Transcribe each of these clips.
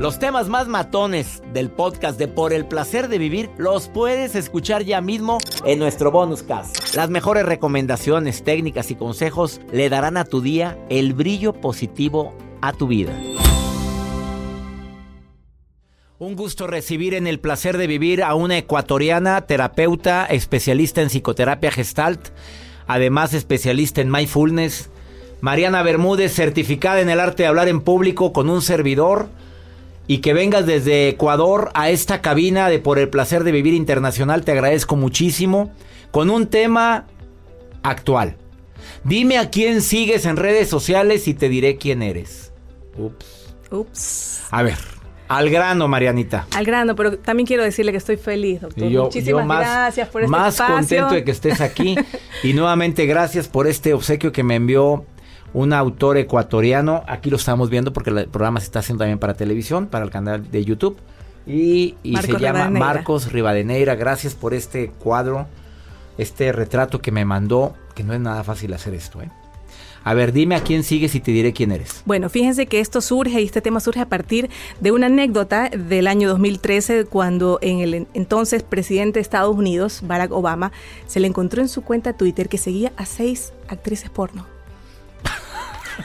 Los temas más matones del podcast de Por el placer de vivir los puedes escuchar ya mismo en nuestro bonus cast. Las mejores recomendaciones, técnicas y consejos le darán a tu día el brillo positivo a tu vida. Un gusto recibir en el placer de vivir a una ecuatoriana, terapeuta, especialista en psicoterapia gestalt, además especialista en mindfulness. Mariana Bermúdez, certificada en el arte de hablar en público con un servidor y que vengas desde Ecuador a esta cabina de Por el Placer de Vivir Internacional, te agradezco muchísimo, con un tema actual. Dime a quién sigues en redes sociales y te diré quién eres. Ups. Ups. A ver, al grano, Marianita. Al grano, pero también quiero decirle que estoy feliz, doctor. Yo, Muchísimas yo más, gracias por este más espacio. contento de que estés aquí. y nuevamente gracias por este obsequio que me envió un autor ecuatoriano. Aquí lo estamos viendo porque el programa se está haciendo también para televisión, para el canal de YouTube. Y, y se llama Rivadeneira. Marcos Rivadeneira. Gracias por este cuadro, este retrato que me mandó, que no es nada fácil hacer esto, ¿eh? A ver, dime a quién sigues y te diré quién eres. Bueno, fíjense que esto surge y este tema surge a partir de una anécdota del año 2013 cuando en el en- entonces presidente de Estados Unidos, Barack Obama, se le encontró en su cuenta Twitter que seguía a seis actrices porno.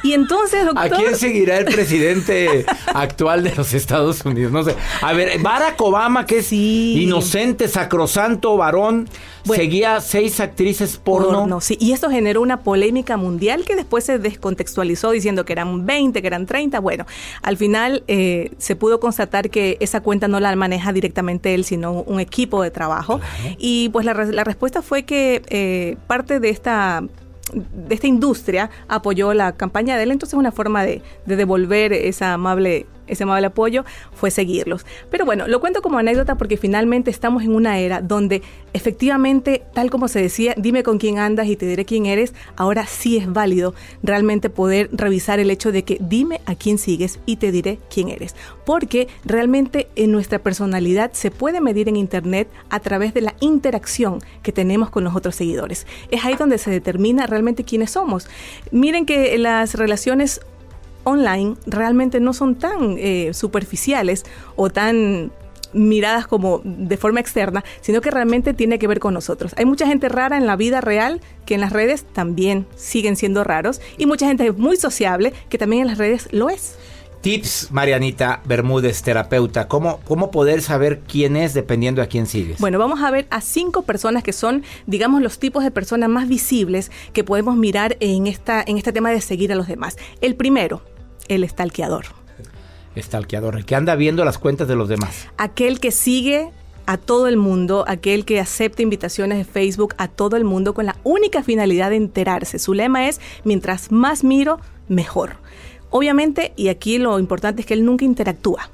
Y entonces, doctor... ¿A quién seguirá el presidente actual de los Estados Unidos? No sé. A ver, Barack Obama, que es Sí. inocente, sacrosanto, varón, Bueno. seguía seis actrices porno. Porno, sí. Y esto generó una polémica mundial que después se descontextualizó diciendo que eran 20, que eran 30. Bueno, al final eh, se pudo constatar que esa cuenta no la maneja directamente él, sino un equipo de trabajo. Y pues la, la respuesta fue que eh, parte de esta de esta industria apoyó la campaña de él, entonces una forma de, de devolver esa amable, ese amable apoyo fue seguirlos. Pero bueno, lo cuento como anécdota porque finalmente estamos en una era donde efectivamente, tal como se decía, dime con quién andas y te diré quién eres, ahora sí es válido realmente poder revisar el hecho de que dime a quién sigues y te diré quién eres. Porque realmente en nuestra personalidad se puede medir en Internet a través de la interacción que tenemos con los otros seguidores. Es ahí donde se determina realmente quiénes somos. Miren que las relaciones online realmente no son tan eh, superficiales o tan miradas como de forma externa, sino que realmente tiene que ver con nosotros. Hay mucha gente rara en la vida real que en las redes también siguen siendo raros y mucha gente muy sociable que también en las redes lo es. Tips, Marianita Bermúdez, terapeuta. ¿Cómo, ¿Cómo poder saber quién es dependiendo a quién sigues? Bueno, vamos a ver a cinco personas que son, digamos, los tipos de personas más visibles que podemos mirar en, esta, en este tema de seguir a los demás. El primero, el stalkeador. Stalkeador, el que anda viendo las cuentas de los demás. aquel que sigue a todo el mundo, aquel que acepta invitaciones de Facebook a todo el mundo con la única finalidad de enterarse. Su lema es, mientras más miro, mejor. Obviamente, y aquí lo importante es que él nunca interactúa.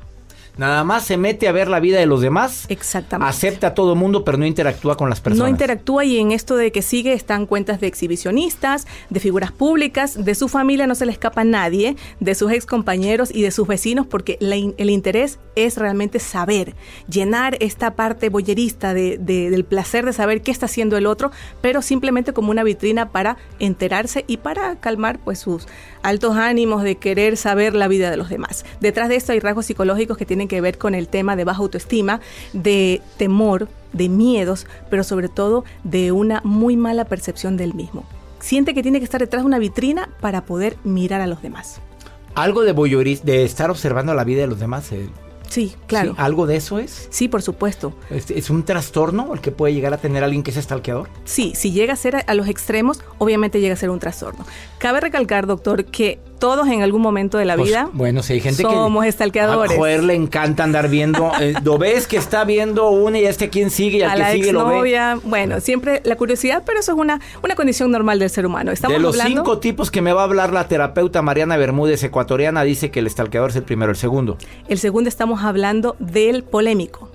Nada más se mete a ver la vida de los demás. Exactamente. Acepta a todo mundo, pero no interactúa con las personas. No interactúa y en esto de que sigue están cuentas de exhibicionistas, de figuras públicas, de su familia no se le escapa a nadie, de sus ex compañeros y de sus vecinos, porque el interés es realmente saber, llenar esta parte boyerista de, del placer de saber qué está haciendo el otro, pero simplemente como una vitrina para enterarse y para calmar pues sus altos ánimos de querer saber la vida de los demás. Detrás de esto hay rasgos psicológicos que tienen que ver con el tema de baja autoestima, de temor, de miedos, pero sobre todo de una muy mala percepción del mismo. Siente que tiene que estar detrás de una vitrina para poder mirar a los demás. Algo de voyeurismo, de estar observando la vida de los demás. Eh, Sí, claro. ¿Algo de eso es? Sí, por supuesto. ¿Es, un trastorno el que puede llegar a tener alguien que es estalqueador? Sí, si llega a ser a los extremos, obviamente llega a ser un trastorno. Cabe recalcar, doctor, que todos en algún momento de la pues, vida bueno, si hay gente somos estalqueadores. A joder, le encanta andar viendo. Eh, lo ves que está viendo una y este quién sigue y al que sigue lo ve. Bueno, siempre la curiosidad, pero eso es una, una condición normal del ser humano. Estamos de los cinco tipos que me va a hablar la terapeuta Mariana Bermúdez, ecuatoriana, dice que el estalqueador es el primero. ¿El segundo? El segundo estamos hablando del polémico.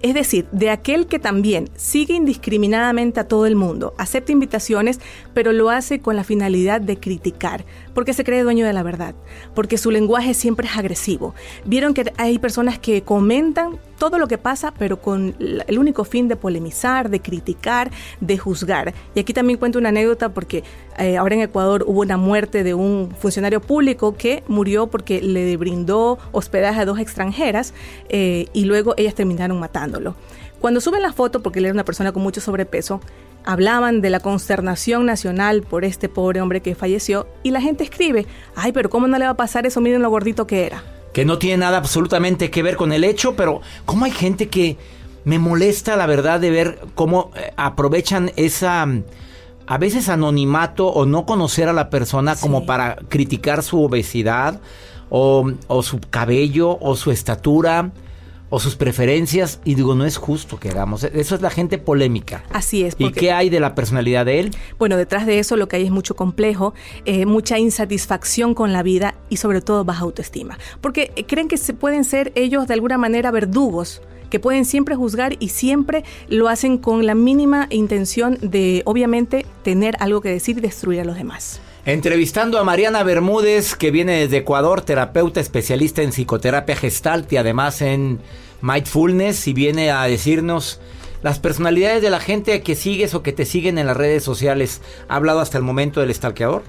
Es decir, de aquel que también sigue indiscriminadamente a todo el mundo, acepta invitaciones, pero lo hace con la finalidad de criticar, porque se cree dueño de la verdad, porque su lenguaje siempre es agresivo. Vieron que hay personas que comentan todo lo que pasa, pero con el único fin de polemizar, de criticar, de juzgar. Y aquí también cuento una anécdota porque eh, ahora en Ecuador hubo una muerte de un funcionario público que murió porque le brindó hospedaje a dos extranjeras eh, y luego ellas terminaron matándolo. Cuando suben la foto, porque él era una persona con mucho sobrepeso, hablaban de la consternación nacional por este pobre hombre que falleció y la gente escribe, ay, pero ¿cómo no le va a pasar eso? Miren lo gordito que era que no tiene nada absolutamente que ver con el hecho, pero ¿cómo hay gente que me molesta la verdad de ver cómo eh, aprovechan esa a veces anonimato o no conocer a la persona como para criticar su obesidad o, o su cabello o su estatura? O sus preferencias y digo, no es justo que hagamos. Eso es la gente polémica. Así es. ¿Y qué hay de la personalidad de él? Bueno, detrás de eso lo que hay es mucho complejo, eh, mucha insatisfacción con la vida y sobre todo baja autoestima. Porque eh, creen que se pueden ser ellos de alguna manera verdugos que pueden siempre juzgar y siempre lo hacen con la mínima intención de, obviamente, tener algo que decir y destruir a los demás. Entrevistando a Mariana Bermúdez, que viene desde Ecuador, terapeuta especialista en psicoterapia gestalt y además en mindfulness, y viene a decirnos las personalidades de la gente que sigues o que te siguen en las redes sociales. Ha hablado hasta el momento del stalkeador,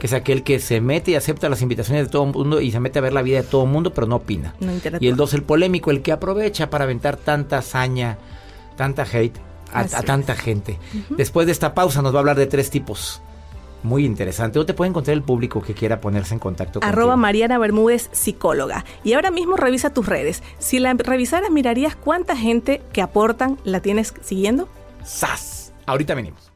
que es aquel que se mete y acepta las invitaciones de todo el mundo y se mete a ver la vida de todo el mundo, pero no opina. y el dos, el polémico, el que aprovecha para aventar tanta hazaña, tanta hate a, tanta gente. Después de esta pausa nos va a hablar de tres tipos muy interesante. ¿Dónde te puede encontrar el público que quiera ponerse en contacto con Arroba Mariana Bermúdez, psicóloga. Y ahora mismo revisa tus redes. Si la revisaras, mirarías cuánta gente que aportan la tienes siguiendo. ¡Sas! Ahorita venimos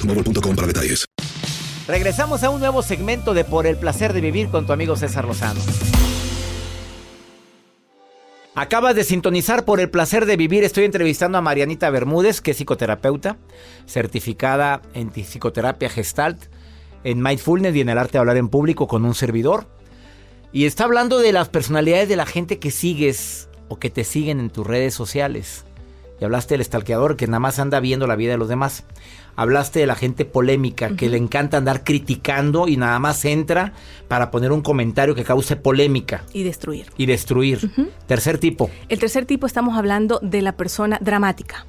para detalles. Regresamos a un nuevo segmento de Por el placer de vivir con tu amigo César Lozano. Acabas de sintonizar por el placer de vivir. Estoy entrevistando a Marianita Bermúdez, que es psicoterapeuta, certificada en psicoterapia gestalt, en mindfulness y en el arte de hablar en público con un servidor. Y está hablando de las personalidades de la gente que sigues o que te siguen en tus redes sociales. y hablaste del estalqueador que nada más anda viendo la vida de los demás. Hablaste de la gente polémica que le encanta andar criticando y nada más entra para poner un comentario que cause polémica. Y destruir. Y destruir. Tercer tipo. El tercer tipo estamos hablando de la persona dramática.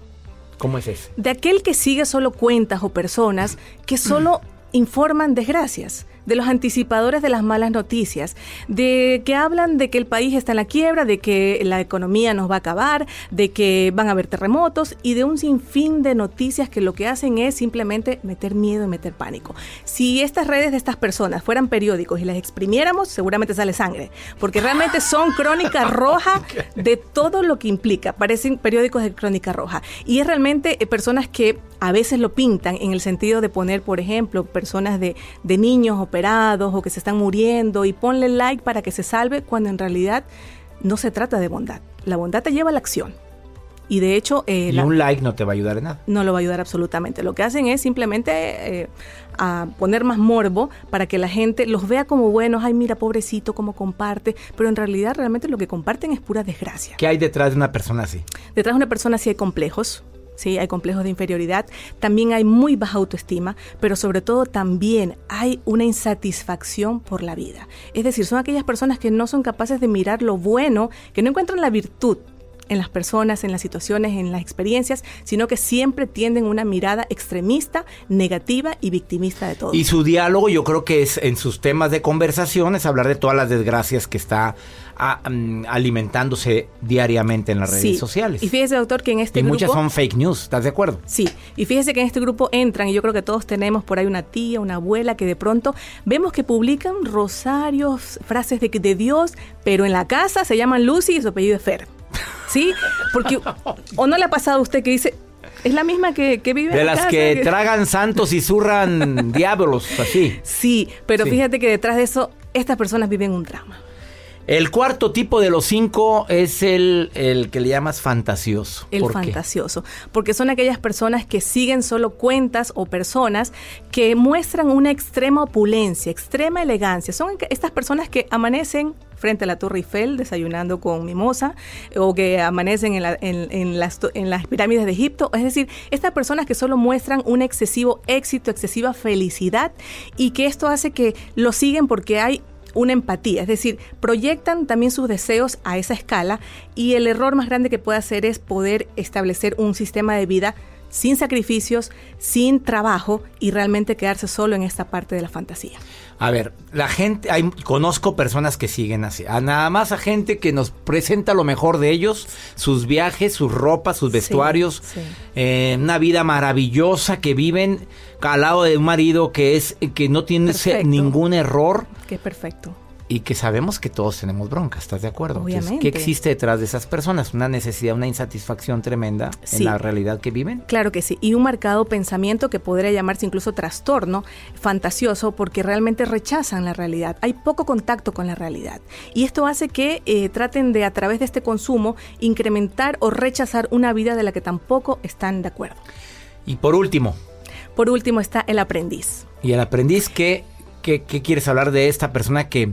¿Cómo es ese? De aquel que sigue solo cuentas o personas que solo informan desgracias de los anticipadores de las malas noticias, de que hablan de que el país está en la quiebra, de que la economía nos va a acabar, de que van a haber terremotos y de un sinfín de noticias que lo que hacen es simplemente meter miedo y meter pánico. Si estas redes de estas personas fueran periódicos y las exprimiéramos, seguramente sale sangre, porque realmente son crónica roja de todo lo que implica, parecen periódicos de crónica roja. Y es realmente eh, personas que a veces lo pintan en el sentido de poner, por ejemplo, personas de, de niños operados o que se están muriendo y ponle like para que se salve, cuando en realidad no se trata de bondad. La bondad te lleva a la acción. Y de hecho... Eh, y la- un like no te va a ayudar en nada. no lo va a ayudar absolutamente. Lo que hacen es simplemente eh, a poner más morbo para que la gente los vea como buenos. Ay, mira, pobrecito, cómo comparte. Pero en realidad, realmente lo que comparten es pura desgracia. ¿Qué hay detrás de una persona así? Detrás de una persona sí hay complejos. Sí, hay complejos de inferioridad, también hay muy baja autoestima, pero sobre todo también hay una insatisfacción por la vida. Es decir, son aquellas personas que no son capaces de mirar lo bueno, que no encuentran la virtud en las personas, en las situaciones, en las experiencias, sino que siempre tienden una mirada extremista, negativa y victimista de todo. Y su diálogo yo creo que es en sus temas de conversación es hablar de todas las desgracias que está ah, mm, alimentándose diariamente en las redes Sí. sociales. Y fíjese, doctor, que en este y grupo... muchas son fake news, ¿estás de acuerdo? Sí, y fíjese que en este grupo entran, y yo creo que todos tenemos por ahí una tía, una abuela, que de pronto vemos que publican rosarios, frases de, de Dios, pero en la casa se llaman Lucy y su apellido es Fer. ¿Sí? Porque, ¿o no le ha pasado a usted que dice, es la misma que, que vive De en la las casa, que tragan santos y zurran diablos, así. Sí, pero Sí. fíjate que detrás de eso, estas personas viven un drama. El cuarto tipo de los cinco es el, el que le llamas fantasioso. El ¿Por qué? fantasioso, porque son aquellas personas que siguen solo cuentas o personas que muestran una extrema opulencia, extrema elegancia. Son estas personas que amanecen frente a la Torre Eiffel desayunando con mimosa o que amanecen en, la- en- en las, en las pirámides de Egipto. Es decir, estas personas que solo muestran un excesivo éxito, excesiva felicidad y que esto hace que lo siguen porque hay una empatía, es decir, proyectan también sus deseos a esa escala y el error más grande que puede hacer es poder establecer un sistema de vida sin sacrificios, sin trabajo y realmente quedarse solo en esta parte de la fantasía. A ver, la gente, hay, conozco personas que siguen así, a nada más a gente que nos presenta lo mejor de ellos, sus viajes, sus ropas, sus vestuarios, sí. eh, una vida maravillosa que viven al lado de un marido que es que no tiene Perfecto. ningún error Que es perfecto. y que sabemos que todos tenemos bronca, ¿estás de acuerdo? Entonces, Obviamente. ¿Qué existe detrás de esas personas? Una necesidad, una insatisfacción tremenda Sí. en la realidad que viven. Claro que sí, y un marcado pensamiento que podría llamarse incluso trastorno fantasioso porque realmente rechazan la realidad. Hay poco contacto con la realidad. Y esto hace que eh, traten de, a través de este consumo, incrementar o rechazar una vida de la que tampoco están de acuerdo. Y por último, Por último está el aprendiz. y el aprendiz, ¿qué, qué, qué quieres hablar de esta persona que,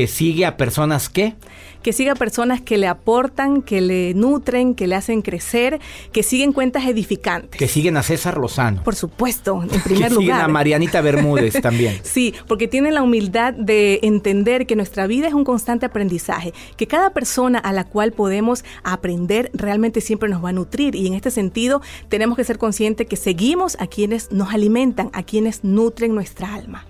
que sigue a personas que... que siga personas que le aportan, que le nutren, que le hacen crecer, que siguen cuentas edificantes. Que siguen a César Lozano. Por supuesto, en que primer siguen lugar. a Marianita Bermúdez también. Sí, porque tienen la humildad de entender que nuestra vida es un constante aprendizaje, que cada persona a la cual podemos aprender realmente siempre nos va a nutrir y en este sentido tenemos que ser conscientes que seguimos a quienes nos alimentan, a quienes nutren nuestra alma.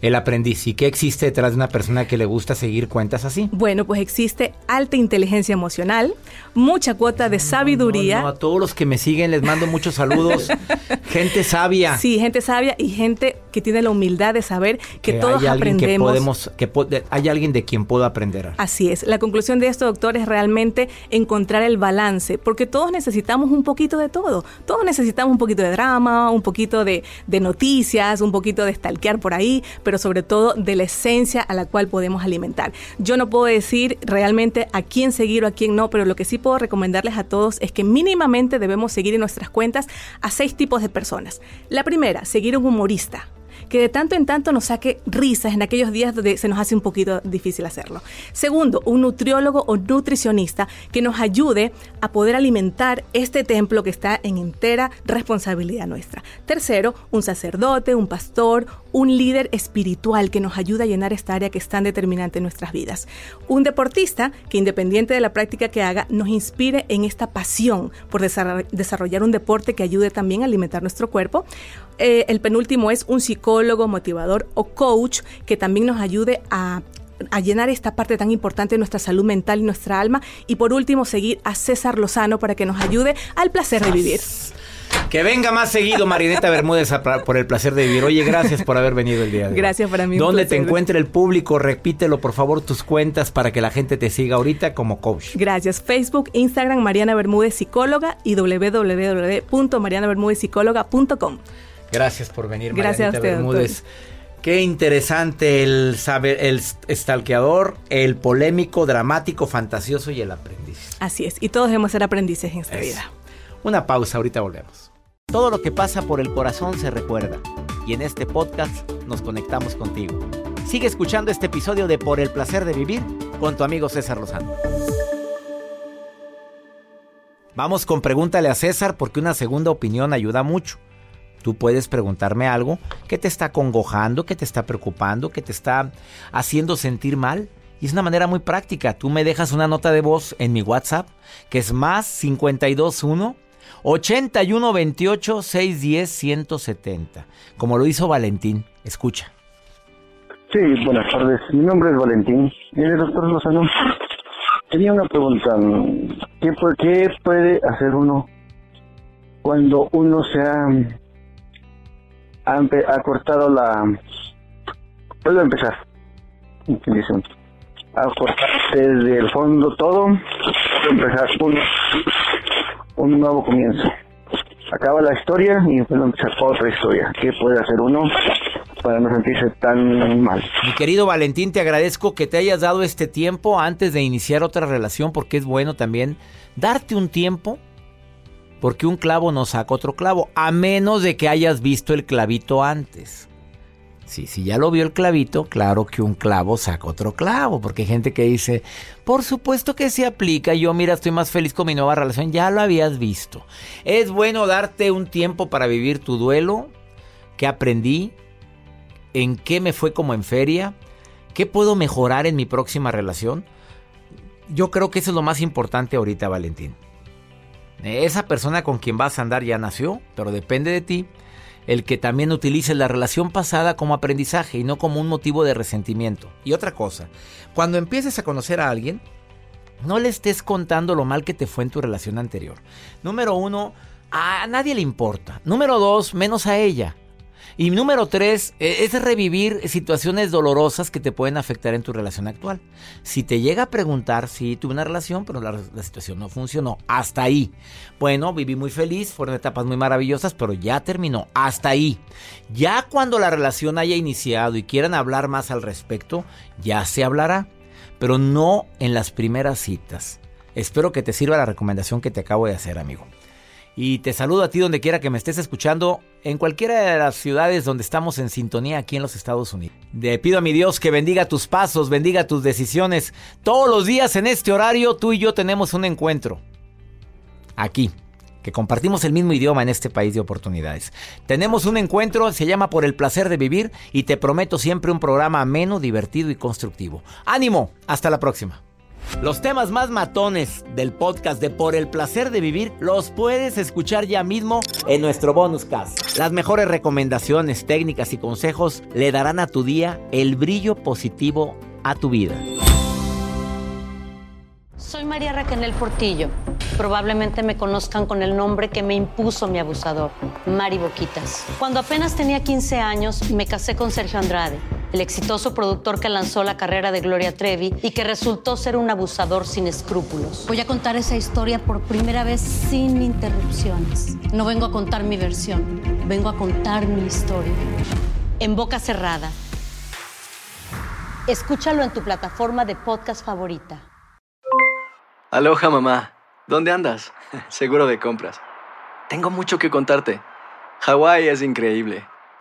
El aprendiz. ¿Y qué existe detrás de una persona que le gusta seguir cuentas así? Bueno, pues existe alta inteligencia emocional, mucha cuota de sabiduría. No, no, a todos los que me siguen les mando muchos saludos. Gente sabia. Sí, gente sabia y gente que tiene la humildad de saber que, todos hay alguien que aprendemos. podemos, que po- hay alguien de quien puedo aprender. Así es. La conclusión de esto, doctor, es realmente encontrar el balance, porque todos necesitamos un poquito de todo. Todos necesitamos un poquito de drama, un poquito de, de noticias, un poquito de stalkear por ahí, pero sobre todo de la esencia a la cual podemos alimentar. Yo no puedo decir realmente a quién seguir o a quién no, pero lo que sí puedo recomendarles a todos es que mínimamente debemos seguir en nuestras cuentas a seis tipos de personas. La primera, seguir un humorista que de tanto en tanto nos saque risas en aquellos días donde se nos hace un poquito difícil hacerlo. Segundo, un nutriólogo o nutricionista que nos ayude a poder alimentar este templo que está en entera responsabilidad nuestra. Tercero, un sacerdote, un pastor, un líder espiritual que nos ayuda a llenar esta área que es tan determinante en nuestras vidas. Un deportista que independiente de la práctica que haga, nos inspire en esta pasión por desarrollar un deporte que ayude también a alimentar nuestro cuerpo. Eh, el penúltimo es un psicólogo, motivador o coach que también nos ayude a a llenar esta parte tan importante de nuestra salud mental y nuestra alma. Y por último, seguir a César Lozano para que nos ayude al placer de vivir. Que venga más seguido Marineta Bermúdez por el placer de vivir. Oye, gracias por haber venido el día de hoy. Gracias para mí. ¿Dónde te encuentra el público? Repítelo, por favor, tus cuentas para que la gente te siga ahorita como coach. Gracias. Facebook, Instagram, Mariana Bermúdez Psicóloga y www.marianabermúdezpsicóloga.com. Gracias por venir, Gracias a Bermúdez. Qué interesante el saber, el estalqueador, el polémico, dramático, fantasioso y el aprendiz. Así es, y todos debemos ser aprendices en esta vida. Una pausa, ahorita volvemos. Todo lo que pasa por el corazón se recuerda y en este podcast nos conectamos contigo. Sigue escuchando este episodio de Por el placer de vivir con tu amigo César Lozano. Vamos con pregúntale a César porque una segunda opinión ayuda mucho. Tú puedes preguntarme algo que te está congojando, que te está preocupando, que te está haciendo sentir mal. Y es una manera muy práctica. Tú me dejas una nota de voz en mi WhatsApp, que es más 521 8128 610 170. Como lo hizo Valentín. Escucha. Sí, buenas tardes. Mi nombre es Valentín. Mire, doctor Lozano, tenía una pregunta. ¿Qué, ¿Qué puede hacer uno cuando uno se ha, ha, cortado la... Puedo empezar. A cortar desde el fondo todo. Empezar uno un nuevo comienzo. Acaba la historia y empezar otra historia. ¿Qué puede hacer uno para no sentirse tan mal? Mi querido Valentín, te agradezco que te hayas dado este tiempo antes de iniciar otra relación porque es bueno también darte un tiempo porque un clavo no saca otro clavo, a menos de que hayas visto el clavito antes. Sí, si ya lo vio el clavito, claro que un clavo saca otro clavo, porque hay gente que dice, por supuesto que se aplica, yo mira, estoy más feliz con mi nueva relación, ya lo habías visto. Es bueno darte un tiempo para vivir tu duelo, qué aprendí, en qué me fue como en feria, qué puedo mejorar en mi próxima relación. Yo creo que eso es lo más importante ahorita, Valentín. Esa persona con quien vas a andar ya nació, pero depende de ti el que también utilice la relación pasada como aprendizaje y no como un motivo de resentimiento. Y otra cosa, cuando empieces a conocer a alguien, no le estés contando lo mal que te fue en tu relación anterior. Número uno, a nadie le importa. Número dos, menos a ella. Y número tres, e, es revivir situaciones dolorosas que te pueden afectar en tu relación actual. Si te llega a preguntar si tuve una relación, pero la, situación no funcionó, hasta ahí. Bueno, viví muy feliz, fueron etapas muy maravillosas, pero ya terminó, hasta ahí. Ya cuando la relación haya iniciado y quieran hablar más al respecto, ya se hablará, pero no en las primeras citas. Espero que te sirva la recomendación que te acabo de hacer, amigo. Y te saludo a ti donde quiera que me estés escuchando, en cualquiera de las ciudades donde estamos en sintonía aquí en los Estados Unidos. Le pido a mi Dios que bendiga tus pasos, bendiga tus decisiones. Todos los días en este horario tú y yo tenemos un encuentro. Aquí, que compartimos el mismo idioma en este país de oportunidades. Tenemos un encuentro, se llama Por el placer de vivir y te prometo siempre un programa ameno, divertido y constructivo. Ánimo, hasta la próxima. Los temas más matones del podcast de Por el placer de vivir los puedes escuchar ya mismo en nuestro bonus cast. Las mejores recomendaciones, técnicas y consejos le darán a tu día el brillo positivo a tu vida. Soy María Raquel Portillo. Probablemente me conozcan con el nombre que me impuso mi abusador, Mari Boquitas. Cuando apenas tenía 15 años, me casé con Sergio Andrade el exitoso productor que lanzó la carrera de Gloria Trevi y que resultó ser un abusador sin escrúpulos. Voy a contar esa historia por primera vez sin interrupciones. No vengo a contar mi versión, vengo a contar mi historia. En boca cerrada. Escúchalo en tu plataforma de podcast favorita. Aloha mamá, ¿dónde andas? Seguro de compras. Tengo mucho que contarte. Hawái es increíble.